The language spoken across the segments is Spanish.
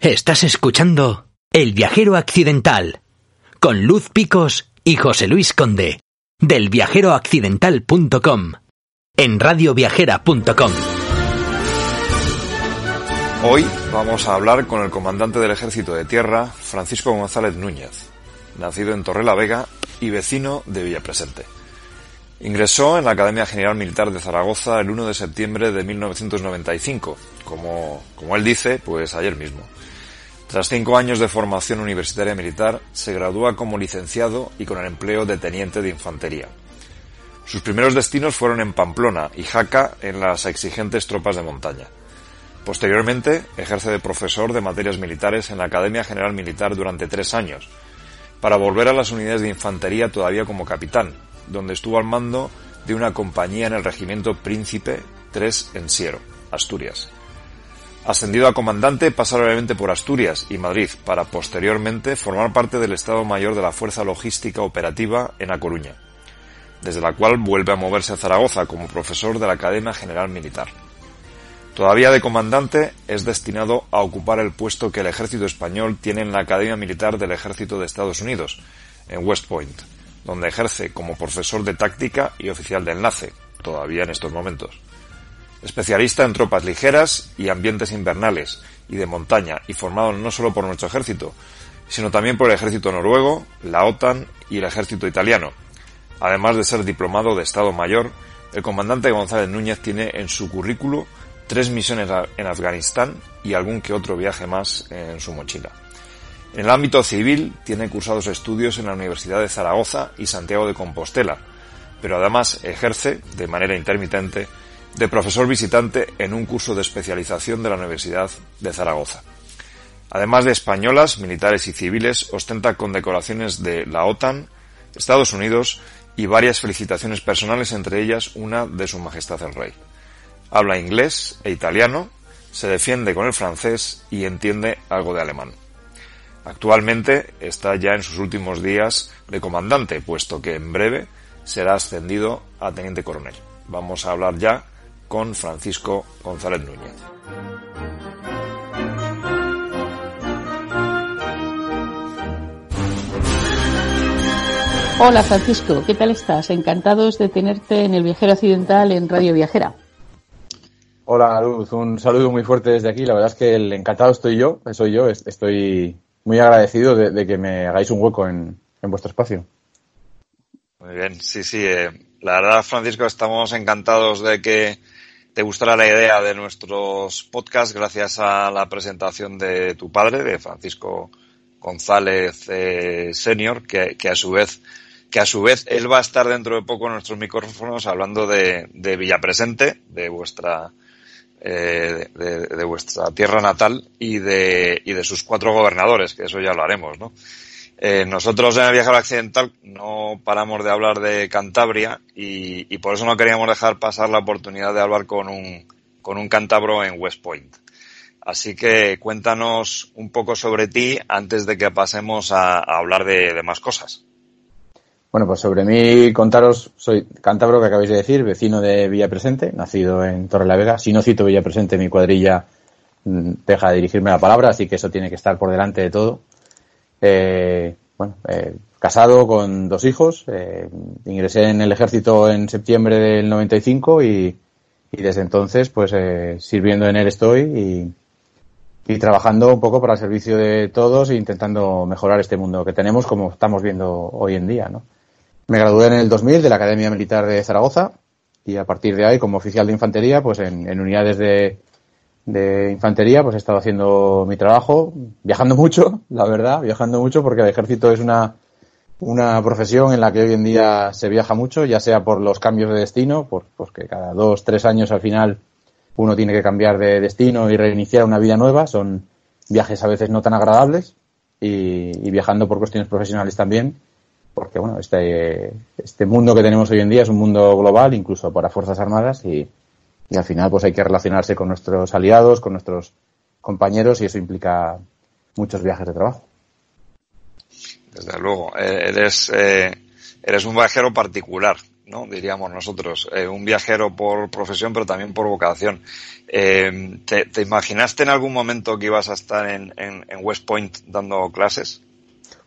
Estás escuchando El viajero accidental con Luz Picos y José Luis Conde del viajeroaccidental.com en radioviajera.com. Hoy vamos a hablar con el comandante del Ejército de Tierra, Francisco González Núñez, nacido en Torrelavega y vecino de Villapresente. Ingresó en la Academia General Militar de Zaragoza el 1 de septiembre de 1995, como, como él dice, pues ayer mismo. Tras cinco años de formación universitaria militar, se gradúa como licenciado y con el empleo de teniente de infantería. Sus primeros destinos fueron en Pamplona y Jaca en las exigentes tropas de montaña. Posteriormente, ejerce de profesor de materias militares en la Academia General Militar durante tres años, para volver a las unidades de infantería todavía como capitán, donde estuvo al mando de una compañía en el regimiento Príncipe 3 en Siero, Asturias. Ascendido a comandante, pasa brevemente por Asturias y Madrid para posteriormente formar parte del Estado Mayor de la Fuerza Logística Operativa en A Coruña, desde la cual vuelve a moverse a Zaragoza como profesor de la Academia General Militar. Todavía de comandante, es destinado a ocupar el puesto que el ejército español tiene en la Academia Militar del Ejército de Estados Unidos, en West Point, donde ejerce como profesor de táctica y oficial de enlace, todavía en estos momentos. Especialista en tropas ligeras y ambientes invernales y de montaña y formado no solo por nuestro ejército, sino también por el ejército noruego, la OTAN y el ejército italiano. Además de ser diplomado de Estado Mayor, el comandante González Núñez tiene en su currículo tres misiones en Afganistán y algún que otro viaje más en su mochila. En el ámbito civil tiene cursados estudios en la Universidad de Zaragoza y Santiago de Compostela, pero además ejerce, de manera intermitente, de profesor visitante en un curso de especialización de la Universidad de Zaragoza. Además de españolas, militares y civiles, ostenta condecoraciones de la OTAN, Estados Unidos y varias felicitaciones personales, entre ellas una de Su Majestad el Rey. Habla inglés e italiano, se defiende con el francés y entiende algo de alemán. Actualmente está ya en sus últimos días de comandante, puesto que en breve será ascendido a teniente coronel. Vamos a hablar ya con Francisco González Núñez. Hola Francisco, ¿qué tal estás? Encantados de tenerte en el Viajero Occidental en Radio Viajera. Hola Luz, un saludo muy fuerte desde aquí. La verdad es que el encantado estoy yo, soy yo. Estoy muy agradecido de, que me hagáis un hueco en, vuestro espacio. Muy bien, sí, sí. Eh, la verdad, Francisco, estamos encantados de que te gustará la idea de nuestros podcasts gracias a la presentación de tu padre, de Francisco González eh, Senior, que, a su vez que a su vez él va a estar dentro de poco en nuestros micrófonos hablando de, de Villapresente, de vuestra eh, de, vuestra tierra natal y de, y de sus cuatro gobernadores, que eso ya lo haremos, ¿no? Eh, nosotros en el viajero accidental no paramos de hablar de Cantabria y, por eso no queríamos dejar pasar la oportunidad de hablar con un, con un cántabro en West Point. Así que cuéntanos un poco sobre ti antes de que pasemos a, hablar de, más cosas. Bueno, pues sobre mí contaros, soy cántabro que acabáis de decir, vecino de Villapresente, nacido en Torrelavega. Si no cito Villapresente, mi cuadrilla mm, deja de dirigirme la palabra, así que eso tiene que estar por delante de todo. Eh, bueno, eh, casado con dos hijos. Eh, ingresé en el ejército en septiembre del 95 y, y desde entonces, pues, eh, sirviendo en él estoy y, y trabajando un poco para el servicio de todos e intentando mejorar este mundo que tenemos como estamos viendo hoy en día, ¿no? Me gradué en el 2000 de la Academia Militar de Zaragoza y a partir de ahí, como oficial de infantería, pues en, en unidades de, de infantería, pues he estado haciendo mi trabajo, viajando mucho, la verdad, viajando mucho porque el ejército es una, una profesión en la que hoy en día se viaja mucho, ya sea por los cambios de destino, por, pues que cada dos, tres años al final uno tiene que cambiar de destino y reiniciar una vida nueva, son viajes a veces no tan agradables y, viajando por cuestiones profesionales también, porque bueno, este, este mundo que tenemos hoy en día es un mundo global, incluso para Fuerzas Armadas, y, y al final pues hay que relacionarse con nuestros aliados, con nuestros compañeros, y eso implica muchos viajes de trabajo. Desde luego, eh, eres, eh, eres un viajero particular, ¿no? Diríamos nosotros, eh, un viajero por profesión, pero también por vocación. Eh, ¿te, ¿te, imaginaste en algún momento que ibas a estar en, en, en, West Point dando clases?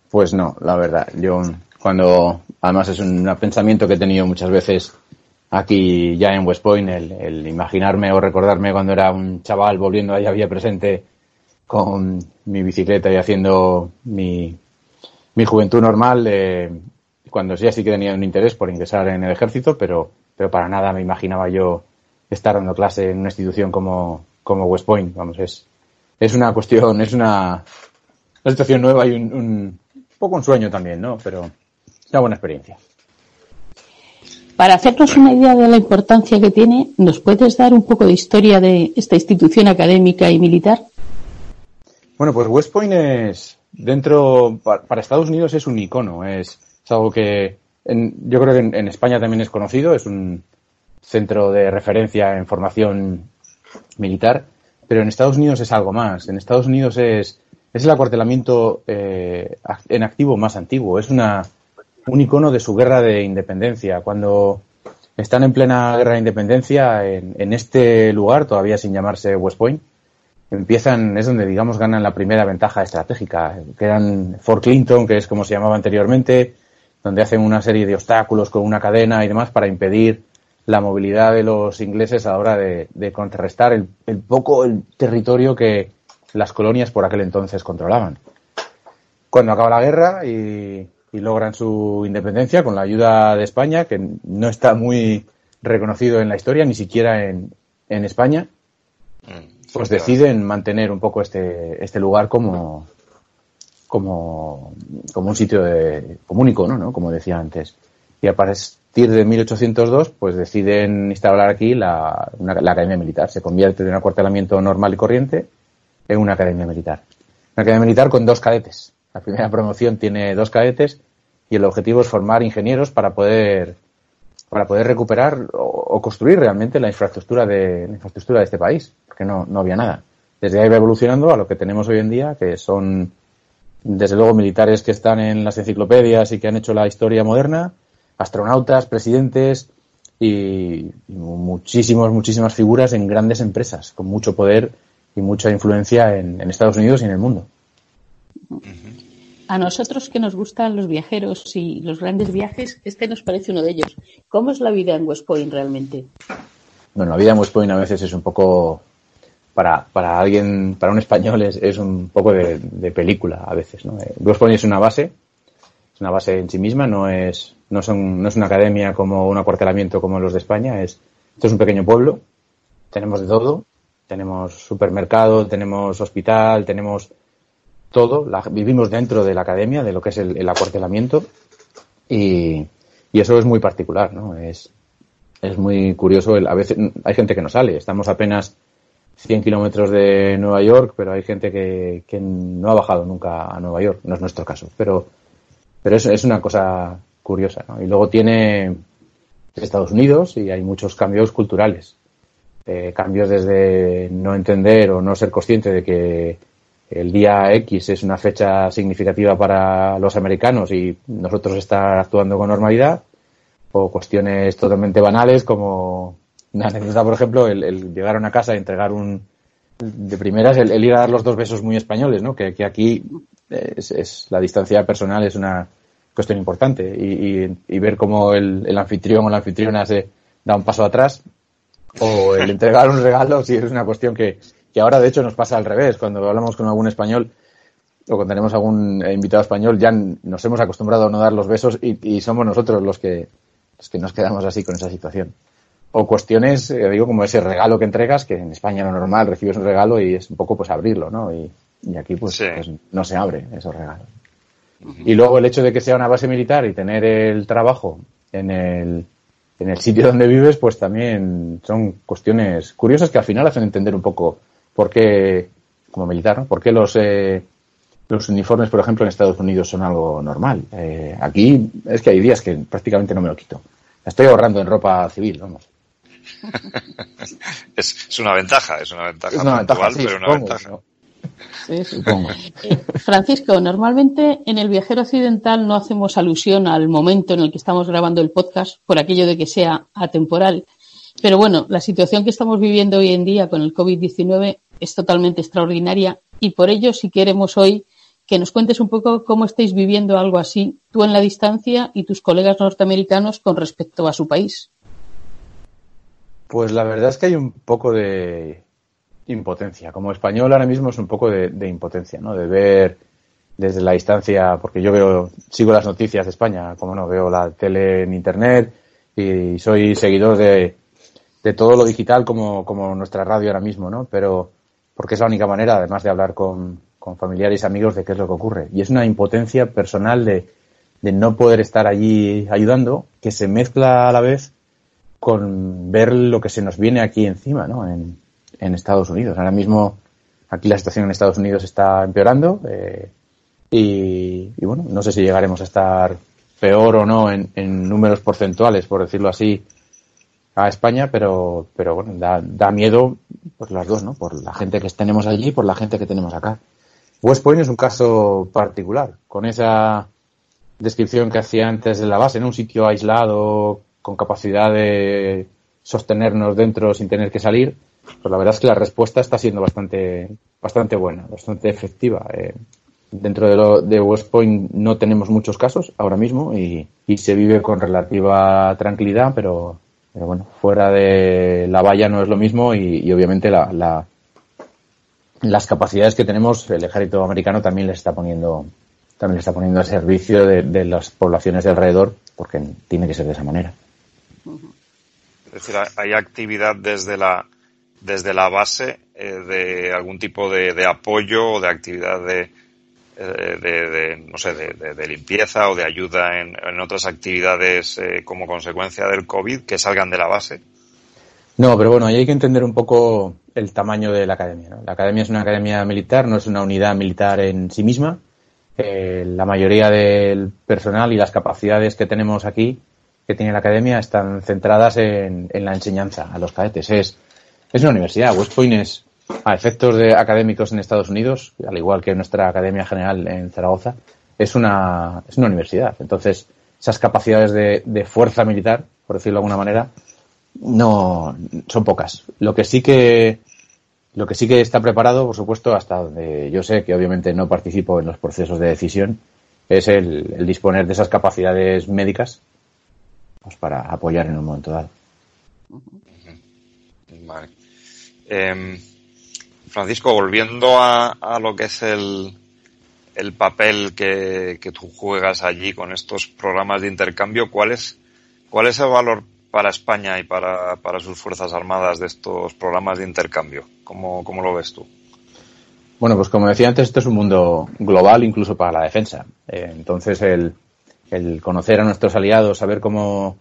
Pues no, la verdad. Yo cuando, además es un pensamiento que he tenido muchas veces aquí ya en West Point, el, imaginarme o recordarme cuando era un chaval volviendo ahí había presente con mi bicicleta y haciendo mi, mi juventud normal, eh, cuando ya sí que tenía un interés por ingresar en el ejército, pero, pero para nada me imaginaba yo estar dando clase en una institución como, como West Point. Vamos, es, es una cuestión, es una, una situación nueva y un, un, poco un sueño también, ¿no? Pero una buena experiencia. Para hacernos una idea de la importancia que tiene, ¿nos puedes dar un poco de historia de esta institución académica y militar? Bueno, pues West Point es, dentro, para Estados Unidos es un icono, es, es algo que en, yo creo que en, en, España también es conocido, es un centro de referencia en formación militar, pero en Estados Unidos es algo más. En Estados Unidos es, es el acuartelamiento eh, en activo más antiguo, es una, un icono de su guerra de independencia. Cuando están en plena guerra de independencia, en, este lugar, todavía sin llamarse West Point, empiezan, es donde digamos ganan la primera ventaja estratégica, que eran Fort Clinton, que es como se llamaba anteriormente, donde hacen una serie de obstáculos con una cadena y demás para impedir la movilidad de los ingleses a la hora de, de contrarrestar el, el, poco el territorio que las colonias por aquel entonces controlaban. Cuando acaba la guerra y, y logran su independencia con la ayuda de España, que no está muy reconocido en la historia, ni siquiera en, en España, pues deciden mantener un poco este, este lugar como, como, como un sitio de, como un icono, ¿no? Como decía antes. Y a partir de 1802, pues deciden instalar aquí la, una, la academia militar. Se convierte de un acuartelamiento normal y corriente en una academia militar. Una academia militar con dos cadetes. La primera promoción tiene dos cadetes y el objetivo es formar ingenieros para poder para poder recuperar o, construir realmente la infraestructura de la infraestructura de este país, porque no, no había nada. Desde ahí va evolucionando a lo que tenemos hoy en día, que son desde luego militares que están en las enciclopedias y que han hecho la historia moderna, astronautas, presidentes y, muchísimos, muchísimas figuras en grandes empresas, con mucho poder y mucha influencia en, en Estados Unidos y en el mundo. A nosotros que nos gustan los viajeros y los grandes viajes, este nos parece uno de ellos. ¿Cómo es la vida en West Point realmente? Bueno, la vida en West Point a veces es un poco, para, para alguien, para un español es, es un poco de, de, película a veces, ¿no? West Point es una base, es una base en sí misma, no es, no son, no es una academia como un acuartelamiento como los de España, es, esto es un pequeño pueblo, tenemos de todo, tenemos supermercado, tenemos hospital, tenemos todo, la, vivimos dentro de la academia, de lo que es el, el acuartelamiento, y, y, eso es muy particular, ¿no? Es, es muy curioso, el, a veces hay gente que no sale, estamos apenas 100 kilómetros de Nueva York, pero hay gente que, que, no ha bajado nunca a Nueva York, no es nuestro caso, pero, pero es, una cosa curiosa, ¿no? Y luego tiene Estados Unidos y hay muchos cambios culturales, eh, cambios desde no entender o no ser consciente de que el día X es una fecha significativa para los americanos y nosotros estar actuando con normalidad, o cuestiones totalmente banales como una anécdota, por ejemplo, el, llegar a una casa y entregar un de primeras el, ir a dar los dos besos muy españoles, ¿no? Que, aquí es, es, la distancia personal es una cuestión importante y, y, y ver cómo el, el, anfitrión o la anfitriona se da un paso atrás o el entregar un regalo sí es una cuestión que, que ahora de hecho nos pasa al revés. Cuando hablamos con algún español o cuando tenemos algún invitado español, ya nos hemos acostumbrado a no dar los besos y, y somos nosotros los que, los que nos quedamos así con esa situación. O cuestiones, eh, digo, como ese regalo que entregas, que en España lo normal recibes un regalo y es un poco pues abrirlo, ¿no? Y, y aquí pues, sí. pues, no se abre esos regalos. Uh -huh. Y luego el hecho de que sea una base militar y tener el trabajo en el, en el sitio donde vives, pues también son cuestiones curiosas que al final hacen entender un poco por qué, como militar, ¿no? ¿Por qué los, eh, los uniformes, por ejemplo, en Estados Unidos son algo normal? Eh, aquí es que hay días que prácticamente no me lo quito. estoy ahorrando en ropa civil, vamos. es, una ventaja, es una ventaja, es una ventaja pero una ventaja. Sí, supongo. Eh, Francisco, normalmente en el viajero occidental no hacemos alusión al momento en el que estamos grabando el podcast por aquello de que sea atemporal. Pero bueno, la situación que estamos viviendo hoy en día con el COVID-19 es totalmente extraordinaria y por ello si queremos hoy que nos cuentes un poco cómo estáis viviendo algo así, tú en la distancia y tus colegas norteamericanos con respecto a su país. Pues la verdad es que hay un poco de impotencia. Como español ahora mismo es un poco de, impotencia, ¿no? De ver desde la distancia, porque yo veo, sigo las noticias de España, como no, veo la tele en internet y soy seguidor de, de todo lo digital como, como nuestra radio ahora mismo, ¿no? Pero porque es la única manera, además de hablar con, con familiares y amigos, de qué es lo que ocurre. Y es una impotencia personal de, de no poder estar allí ayudando, que se mezcla a la vez con ver lo que se nos viene aquí encima, ¿no? En, en Estados Unidos. Ahora mismo aquí la situación en Estados Unidos está empeorando eh, y, y, bueno, no sé si llegaremos a estar peor o no en, en números porcentuales, por decirlo así, a España, pero, pero bueno, da, da miedo por las dos, ¿no? Por la gente que tenemos allí y por la gente que tenemos acá. West Point es un caso particular, con esa descripción que hacía antes de la base, en un sitio aislado, con capacidad de sostenernos dentro sin tener que salir, pues la verdad es que la respuesta está siendo bastante, bastante buena, bastante efectiva. Eh, dentro de, lo, de West Point no tenemos muchos casos ahora mismo y, y se vive con relativa tranquilidad, pero pero bueno, fuera de la valla no es lo mismo y, obviamente la, las capacidades que tenemos el ejército americano también les está poniendo también está poniendo a servicio de, las poblaciones de alrededor porque tiene que ser de esa manera. Es decir, hay actividad desde la desde la base eh, de algún tipo de apoyo o de actividad de, eh, de, no sé, de, limpieza o de ayuda en, otras actividades eh, como consecuencia del COVID que salgan de la base? No, pero bueno, ahí hay que entender un poco el tamaño de la academia. La academia es una academia militar, no es una unidad militar en sí misma. Eh, la mayoría del personal y las capacidades que tenemos aquí, que tiene la academia, están centradas en, en la enseñanza a los cadetes. Es, es una universidad. West Point es a efectos de académicos en Estados Unidos, al igual que nuestra Academia General en Zaragoza, es una, es una universidad. Entonces, esas capacidades de, de, fuerza militar, por decirlo de alguna manera, no son pocas. Lo que sí que lo que sí que está preparado, por supuesto, hasta donde yo sé que obviamente no participo en los procesos de decisión, es el, disponer de esas capacidades médicas pues para apoyar en un momento dado. Vale. Eh, Francisco, volviendo a, lo que es el, el papel que, tú juegas allí con estos programas de intercambio, ¿cuál es, cuál es el valor para España y para, sus Fuerzas Armadas de estos programas de intercambio? ¿Cómo, cómo lo ves tú? Bueno, pues como decía antes, esto es un mundo global incluso para la defensa. Eh, entonces, el, el, conocer a nuestros aliados, saber cómo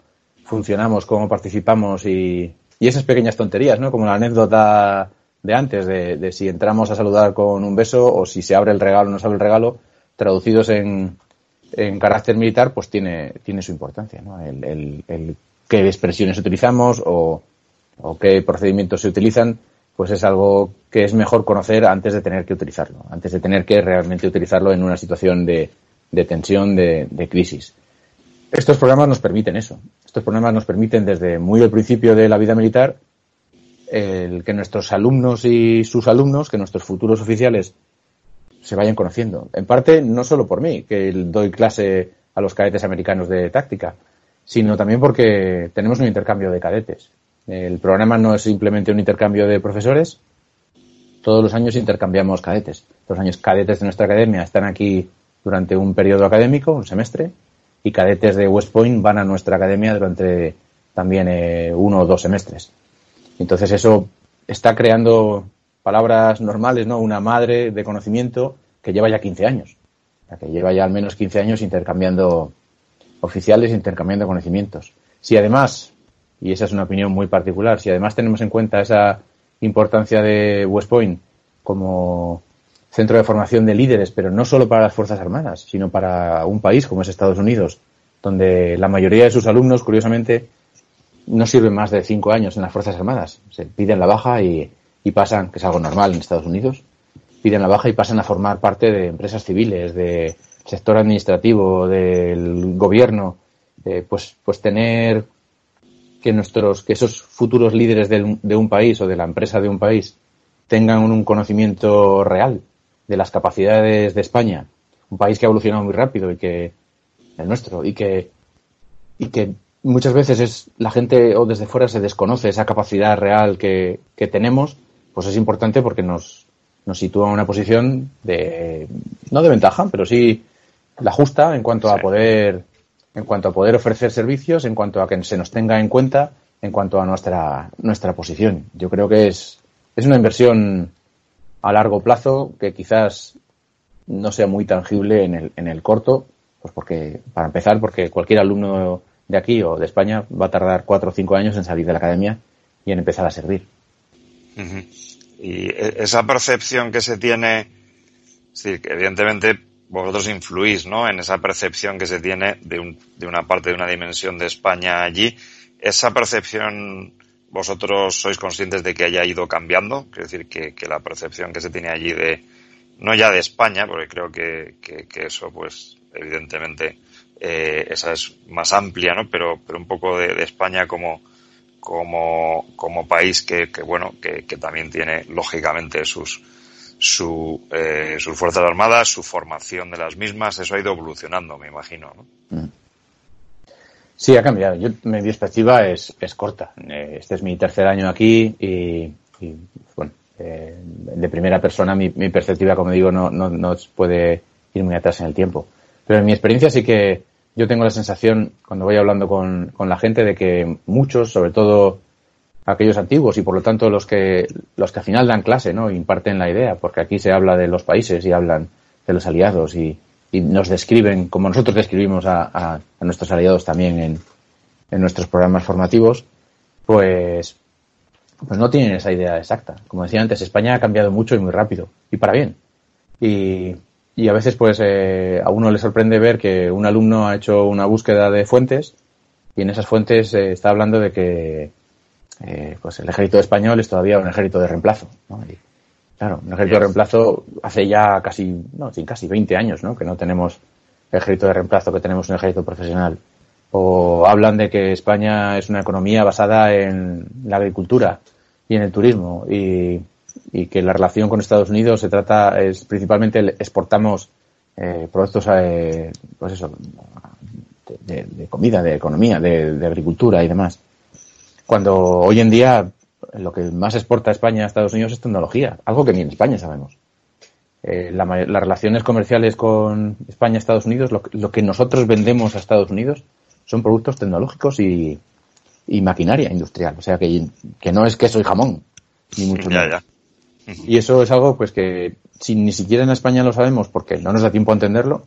funcionamos, cómo participamos y, y esas pequeñas tonterías, ¿no? Como la anécdota de antes, de, si entramos a saludar con un beso o si se abre el regalo o no se abre el regalo, traducidos en, en carácter militar, pues tiene, tiene su importancia, ¿no? El, el, el qué expresiones utilizamos o, o, qué procedimientos se utilizan, pues es algo que es mejor conocer antes de tener que utilizarlo, antes de tener que realmente utilizarlo en una situación de, de tensión, de, de crisis. Estos programas nos permiten eso. Estos programas nos permiten desde muy al principio de la vida militar el que nuestros alumnos y sus alumnos, que nuestros futuros oficiales se vayan conociendo. En parte, no solo por mí, que doy clase a los cadetes americanos de táctica, sino también porque tenemos un intercambio de cadetes. El programa no es simplemente un intercambio de profesores, todos los años intercambiamos cadetes. Los años cadetes de nuestra academia están aquí durante un periodo académico, un semestre, y cadetes de West Point van a nuestra academia durante también eh, uno o dos semestres. Entonces eso está creando palabras normales, ¿no? Una madre de conocimiento que lleva ya 15 años, que lleva ya al menos 15 años intercambiando oficiales, intercambiando conocimientos. Si además, y esa es una opinión muy particular, si además tenemos en cuenta esa importancia de West Point, como centro de formación de líderes, pero no solo para las Fuerzas Armadas, sino para un país como es Estados Unidos, donde la mayoría de sus alumnos, curiosamente, no sirven más de cinco años en las Fuerzas Armadas. Se piden la baja y, y pasan, que es algo normal en Estados Unidos, piden la baja y pasan a formar parte de empresas civiles, de sector administrativo, del gobierno, eh, pues, pues tener que nuestros, que esos futuros líderes de, de un país o de la empresa de un país tengan un conocimiento real de las capacidades de España, un país que ha evolucionado muy rápido y que el nuestro y que y que muchas veces es la gente o desde fuera se desconoce esa capacidad real que, que tenemos, pues es importante porque nos, nos sitúa en una posición de no de ventaja, pero sí la justa en cuanto a poder en cuanto a poder ofrecer servicios, en cuanto a que se nos tenga en cuenta, en cuanto a nuestra nuestra posición. Yo creo que es es una inversión a largo plazo que quizás no sea muy tangible en el, en el corto, pues porque, para empezar, porque cualquier alumno de aquí o de España va a tardar cuatro o cinco años en salir de la academia y en empezar a servir. Y e, esa percepción que se tiene, que evidentemente vosotros influís, ¿no? En esa percepción que se tiene de, un, de una parte de una dimensión de España allí. Esa percepción vosotros sois conscientes de que haya ido cambiando, es decir, que, que, la percepción que se tiene allí de, no ya de España, porque creo que, que, que eso, pues, evidentemente, eh, esa es más amplia, ¿no? Pero, pero un poco de, España como, como, como país que, que bueno, que, que también tiene, lógicamente, sus, su, eh, sus fuerzas armadas, su formación de las mismas, eso ha ido evolucionando, me imagino, ¿no? Mm. Sí, ha cambiado. Yo, mi perspectiva es, es corta. Eh, este es mi tercer año aquí y, y bueno, eh, de primera persona mi, mi, perspectiva, como digo, no, no, no puede ir muy atrás en el tiempo. Pero en mi experiencia sí que yo tengo la sensación, cuando voy hablando con, con la gente, de que muchos, sobre todo aquellos antiguos y por lo tanto los que, los que al final dan clase, ¿no? Imparten la idea, porque aquí se habla de los países y hablan de los aliados y, y nos describen, como nosotros describimos a, a, nuestros aliados también en, en, nuestros programas formativos, pues, pues no tienen esa idea exacta. Como decía antes, España ha cambiado mucho y muy rápido, y para bien. Y, y a veces, pues, eh, a uno le sorprende ver que un alumno ha hecho una búsqueda de fuentes y en esas fuentes eh, está hablando de que eh, pues el ejército español es todavía un ejército de reemplazo. ¿no? Y, Claro, un ejército de reemplazo hace ya casi, no, casi 20 años, ¿no? Que no tenemos ejército de reemplazo, que tenemos un ejército profesional. O hablan de que España es una economía basada en la agricultura y en el turismo y, y que la relación con Estados Unidos se trata, es principalmente exportamos eh, productos, eh, pues eso, de, de, comida, de economía, de, de agricultura y demás. Cuando hoy en día lo que más exporta España a Estados Unidos es tecnología, algo que ni en España sabemos. Eh, la, las relaciones comerciales con España Estados Unidos, lo, lo, que nosotros vendemos a Estados Unidos son productos tecnológicos y, y maquinaria industrial. O sea, que, que, no es queso y jamón, ni mucho Y eso es algo pues que si ni siquiera en España lo sabemos porque no nos da tiempo a entenderlo,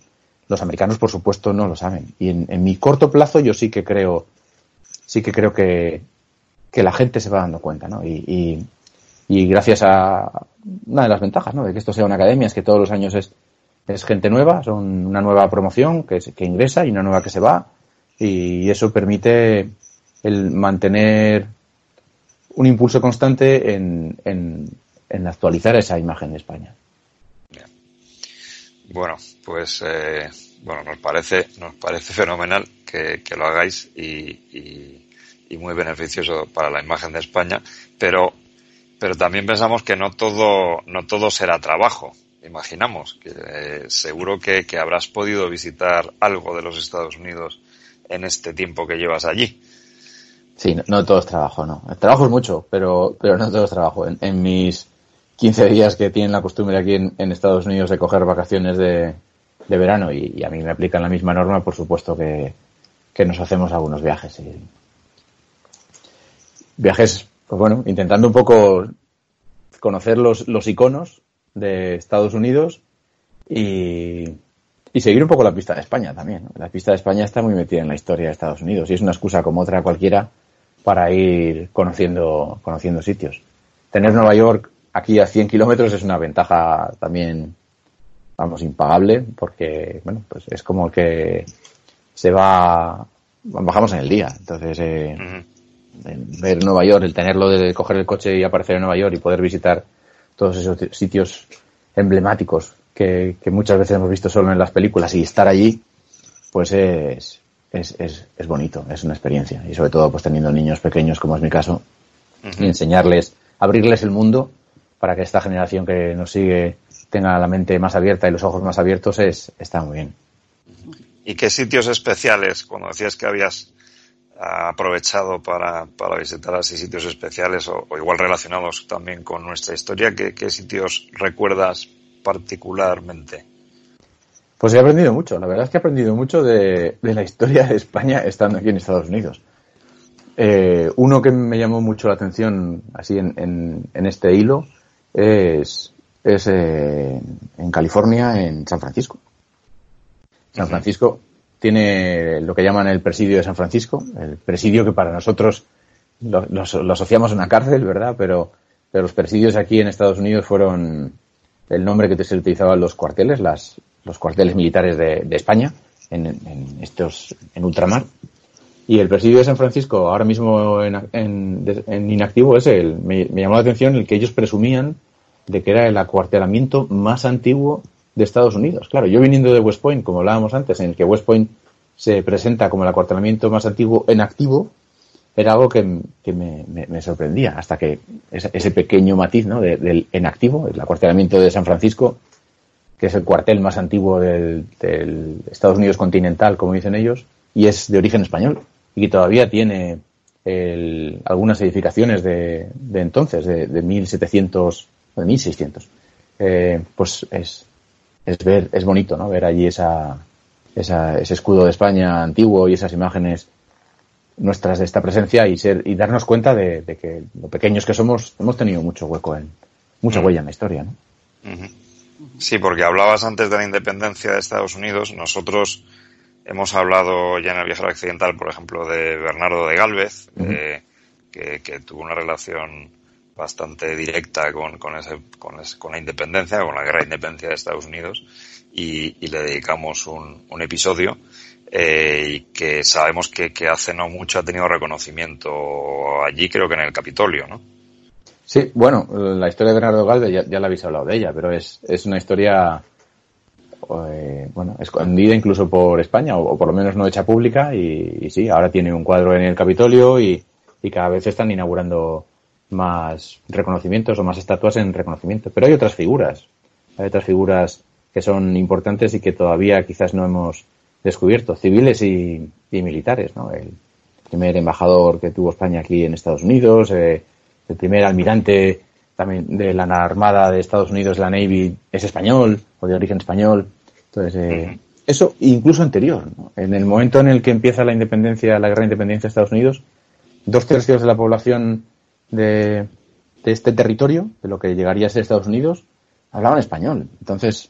los americanos por supuesto no lo saben. Y en, en mi corto plazo yo sí que creo, sí que creo que, que la gente se va dando cuenta, ¿no? Y, y, y, gracias a una de las ventajas, ¿no? De que esto sea una academia es que todos los años es, es gente nueva, son una nueva promoción que, que ingresa y una nueva que se va y eso permite el mantener un impulso constante en, en, en actualizar esa imagen de España. Bien. Bueno, pues eh, bueno, nos parece, nos parece fenomenal que, que lo hagáis y, y y muy beneficioso para la imagen de España, pero, pero también pensamos que no todo, no todo será trabajo. Imaginamos que eh, seguro que, que habrás podido visitar algo de los Estados Unidos en este tiempo que llevas allí. Sí, no, no todo es trabajo, no. El trabajo es mucho, pero, pero no todo es trabajo. En, en mis 15 días que tienen la costumbre aquí en, Estados Unidos de coger vacaciones de, de verano y, a mí me aplican la misma norma, por supuesto que, que nos hacemos algunos viajes. Y, viajes, pues bueno, intentando un poco conocer los, los iconos de Estados Unidos y, y, seguir un poco la pista de España también. La pista de España está muy metida en la historia de Estados Unidos y es una excusa como otra cualquiera para ir conociendo, conociendo sitios. Tener Nueva York aquí a 100 kilómetros es una ventaja también, vamos, impagable, porque, bueno, pues es como que se va, bajamos en el día. Entonces, eh, ver Nueva York, el tenerlo de coger el coche y aparecer en Nueva York y poder visitar todos esos sitios emblemáticos que, muchas veces hemos visto solo en las películas y estar allí, pues es, es, es, bonito, es una experiencia. Y sobre todo, pues teniendo niños pequeños, como es mi caso, y enseñarles, abrirles el mundo para que esta generación que nos sigue tenga la mente más abierta y los ojos más abiertos, es, está muy bien. ¿Y qué sitios especiales, cuando decías que habías aprovechado para, para visitar así sitios especiales o, igual relacionados también con nuestra historia, ¿qué, qué sitios recuerdas particularmente? Pues he aprendido mucho, la verdad es que he aprendido mucho de, la historia de España estando aquí en Estados Unidos. Eh, uno que me llamó mucho la atención así en, en, este hilo es, es eh, en California, en San Francisco. San Francisco tiene lo que llaman el presidio de San Francisco, el presidio que para nosotros lo, asociamos a una cárcel, ¿verdad? Pero, pero los presidios aquí en Estados Unidos fueron el nombre que se utilizaban los cuarteles, las, los cuarteles militares de, España, en, estos, en ultramar. Y el presidio de San Francisco, ahora mismo en, inactivo, es el, me, llamó la atención el que ellos presumían de que era el acuartelamiento más antiguo de Estados Unidos. Claro, yo viniendo de West Point, como hablábamos antes, en el que West Point se presenta como el acuartelamiento más antiguo en activo, era algo que, me, sorprendía, hasta que ese, pequeño matiz ¿no? del en activo, el acuartelamiento de San Francisco, que es el cuartel más antiguo del, Estados Unidos continental, como dicen ellos, y es de origen español, y que todavía tiene algunas edificaciones de, entonces, de, de 1700, de 1600. Eh, pues es, es ver, es bonito, ¿no? Ver allí esa, esa, ese escudo de España antiguo y esas imágenes nuestras de esta presencia y ser y darnos cuenta de, que lo pequeños que somos hemos tenido mucho hueco en mucha mm. huella en la historia, ¿no? Sí, porque hablabas antes de la independencia de Estados Unidos. Nosotros hemos hablado ya en el viajero accidental, por ejemplo, de Bernardo de Galvez, eh, que, que, tuvo una relación bastante directa con, con, ese, con, con, la independencia, con la guerra de independencia de Estados Unidos, y, y le dedicamos un, un episodio. Eh, y que sabemos que, que, hace no mucho ha tenido reconocimiento allí, creo que en el Capitolio, ¿no? Sí, bueno, la historia de Bernardo Galvez ya, ya la habéis hablado de ella, pero es, es una historia eh, bueno, escondida incluso por España, o, por lo menos no hecha pública, y, y, sí, ahora tiene un cuadro en el Capitolio y, y cada vez están inaugurando más reconocimientos o más estatuas en reconocimiento. Pero hay otras figuras, hay otras figuras que son importantes y que todavía quizás no hemos descubierto, civiles y, militares, ¿no? El primer embajador que tuvo España aquí en Estados Unidos, eh, el primer almirante también de la Armada de Estados Unidos, la Navy, es español o de origen español. Entonces, eh, eso incluso anterior. En el momento en el que empieza la independencia, la guerra de independencia de Estados Unidos, dos tercios de la población de, este territorio, de lo que llegaría a ser Estados Unidos, hablaban español. Entonces,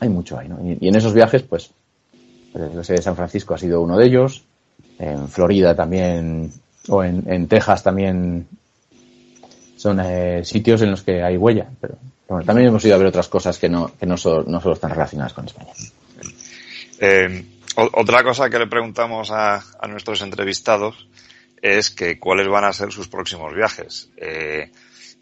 hay mucho ahí, ¿no? Y, en esos viajes, pues, pues sé, San Francisco ha sido uno de ellos, en Florida también, o en, Texas también son eh, sitios en los que hay huella, pero bueno, también hemos ido a ver otras cosas que no, que no, no solo están relacionadas con España. Eh, otra cosa que le preguntamos a, a nuestros entrevistados es que cuáles van a ser sus próximos viajes. Eh,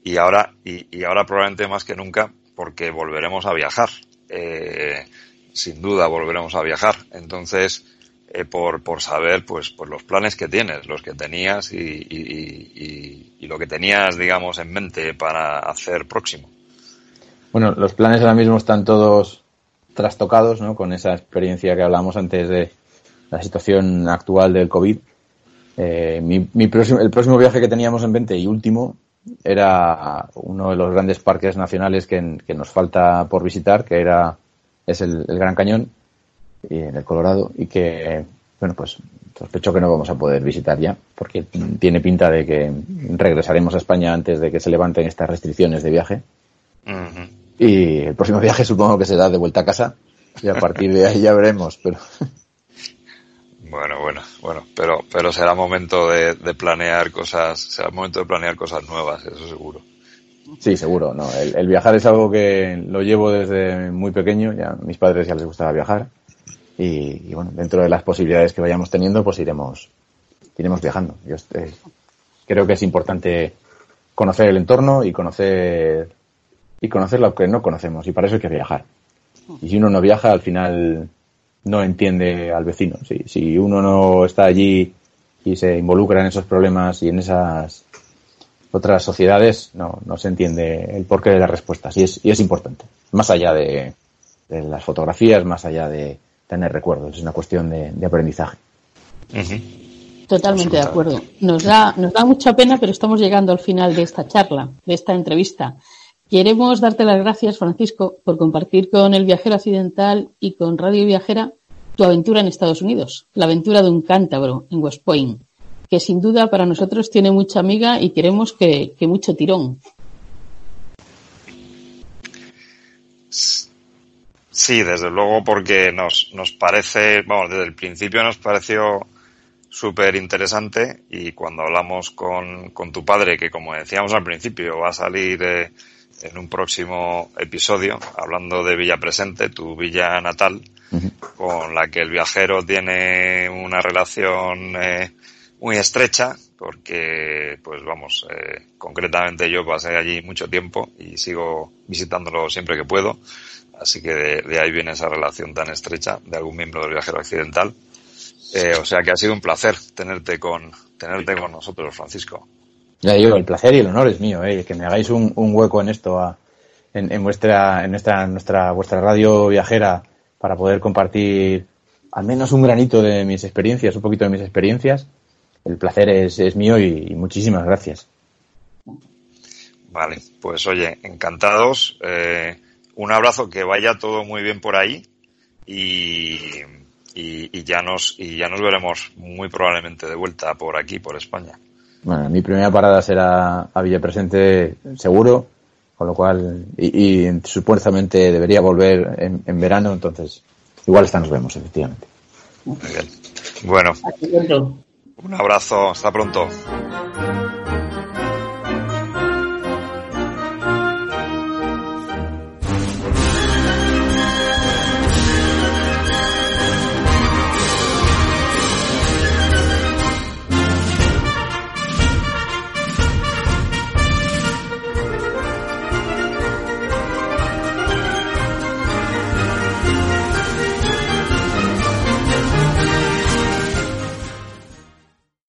y ahora, y, ahora probablemente más que nunca, porque volveremos a viajar. Eh, sin duda volveremos a viajar. Entonces, eh, por, por saber, pues, pues los planes que tienes, los que tenías y, y, y, lo que tenías, digamos, en mente para hacer próximo. Bueno, los planes ahora mismo están todos trastocados, ¿no? Con esa experiencia que hablamos antes de la situación actual del COVID eh, mi, próximo, el próximo viaje que teníamos en mente y último era uno de los grandes parques nacionales que, nos falta por visitar, que era es el, Gran Cañón y en el Colorado y que bueno pues sospecho que no vamos a poder visitar ya porque tiene pinta de que regresaremos a España antes de que se levanten estas restricciones de viaje. Y el próximo viaje supongo que será de vuelta a casa y a partir de ahí ya veremos pero Bueno, bueno, bueno, pero, pero será momento de, planear cosas, será momento de planear cosas nuevas, eso seguro. Sí, seguro. No, el, viajar es algo que lo llevo desde muy pequeño. Ya a mis padres ya les gustaba viajar y, bueno, dentro de las posibilidades que vayamos teniendo, pues iremos iremos viajando. Yo eh, creo que es importante conocer el entorno y conocer y conocer lo que no conocemos y para eso hay que viajar. Y si uno no viaja, al final no entiende al vecino. Si, si uno no está allí y se involucra en esos problemas y en esas otras sociedades, no, no se entiende el porqué de las respuestas. Y es, y es importante. Más allá de, las fotografías, más allá de tener recuerdos. Es una cuestión de, aprendizaje. Totalmente de acuerdo. Nos da, nos da mucha pena, pero estamos llegando al final de esta charla, de esta entrevista. Queremos darte las gracias, Francisco, por compartir con el viajero accidental y con Radio Viajera tu aventura en Estados Unidos, la aventura de un cántabro en West Point, que sin duda para nosotros tiene mucha amiga y queremos que, mucho tirón. Sí, desde luego, porque nos, nos parece, vamos, desde el principio nos pareció súper interesante y cuando hablamos con, con, tu padre, que como decíamos al principio, va a salir eh, en un próximo episodio, hablando de Villa Presente, tu villa natal, con la que el viajero tiene una relación eh, muy estrecha, porque, pues vamos, eh, concretamente yo pasé allí mucho tiempo y sigo visitándolo siempre que puedo, así que de, ahí viene esa relación tan estrecha de algún miembro del viajero accidental. Eh, o sea que ha sido un placer tenerte con, tenerte con nosotros, Francisco. Ya digo, el placer y el honor es mío, eh, que me hagáis un, hueco en esto, en, vuestra, en nuestra, nuestra, vuestra radio viajera para poder compartir al menos un granito de mis experiencias, un poquito de mis experiencias. El placer es, es mío y, muchísimas gracias. Vale, pues oye, encantados. Eh, un abrazo, que vaya todo muy bien por ahí y, y, ya nos y ya nos veremos muy probablemente de vuelta por aquí, por España. Bueno, mi primera parada será a Villa Presente seguro, con lo cual, y, supuestamente debería volver en, verano, entonces igual esta nos vemos, efectivamente. Muy bien. Bueno, un abrazo, hasta pronto.